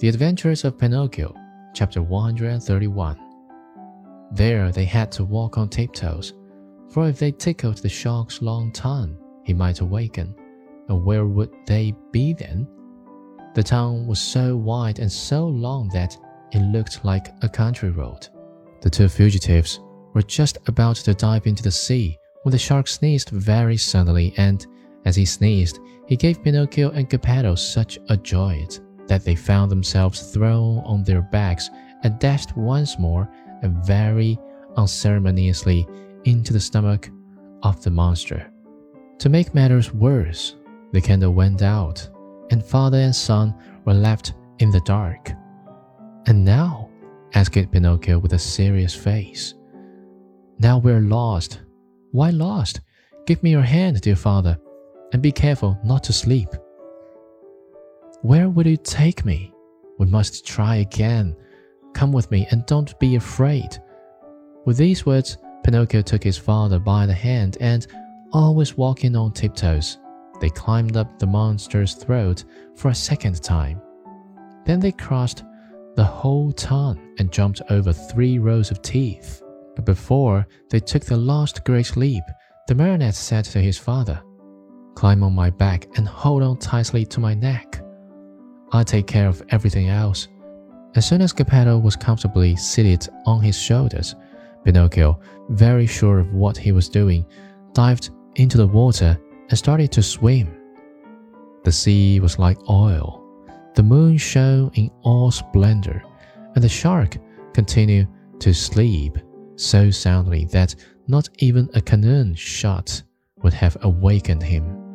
The Adventures of Pinocchio, chapter 131. There they had to walk on tiptoes, for if they tickled the shark's long tongue, he might awaken. And where would they be then? The tongue was so wide and so long that it looked like a country road. The two fugitives were just about to dive into the sea when the shark sneezed very suddenly, and as he sneezed, he gave Pinocchio and Geppetto such a jolt that they found themselves thrown on their backs and dashed once more and very unceremoniously into the stomach of the monster. To make matters worse, the candle went out, and father and son were left in the dark. And now? asked Pinocchio with a serious face. Now we're lost. Why lost? Give me your hand, dear father, and be careful not to sleep. Where will you take me? We must try again. Come with me and don't be afraid. With these words, Pinocchio took his father by the hand and, always walking on tiptoes, they climbed up the monster's throat for a second time. Then they crossed the whole tongue and jumped over three rows of teeth. But before they took the last great leap, the marionette said to his father, Climb on my back and hold on tightly to my neck. I'll take care of everything else. As soon as Geppetto was comfortably seated on his shoulders, Pinocchio, very sure of what he was doing, dived into the water and started to swim. The sea was like oil. The moon shone in all splendor, and the shark continued to sleep so soundly that not even a cannon shot would have awakened him.